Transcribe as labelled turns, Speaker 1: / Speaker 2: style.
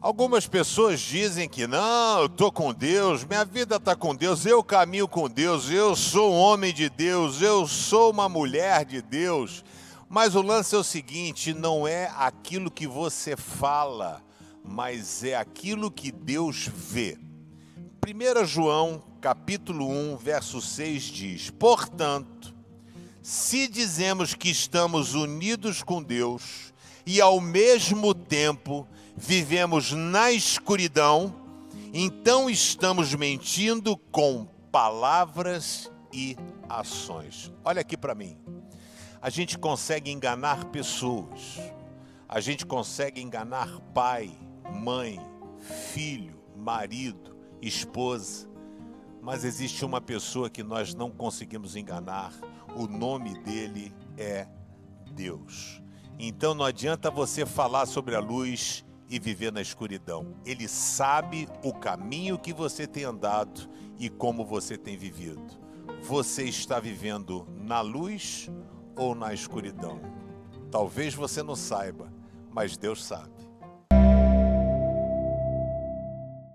Speaker 1: Algumas pessoas dizem que não, eu estou com Deus, minha vida está com Deus, eu caminho com Deus, eu sou um homem de Deus, eu sou uma mulher de Deus. Mas o lance é o seguinte: não é aquilo que você fala, mas é aquilo que Deus vê. 1 João, capítulo 1, verso 6 diz: Portanto, se dizemos que estamos unidos com Deus e ao mesmo tempo vivemos na escuridão, então estamos mentindo com palavras e ações. Olha aqui para mim. A gente consegue enganar pessoas, a gente consegue enganar pai, mãe, filho, marido, esposa, mas existe uma pessoa que nós não conseguimos enganar, o nome dele é Deus. Então não adianta você falar sobre a luz e viver na escuridão. Ele sabe o caminho que você tem andado e como você tem vivido. Você está vivendo na luz ou na escuridão? Talvez você não saiba, mas Deus sabe.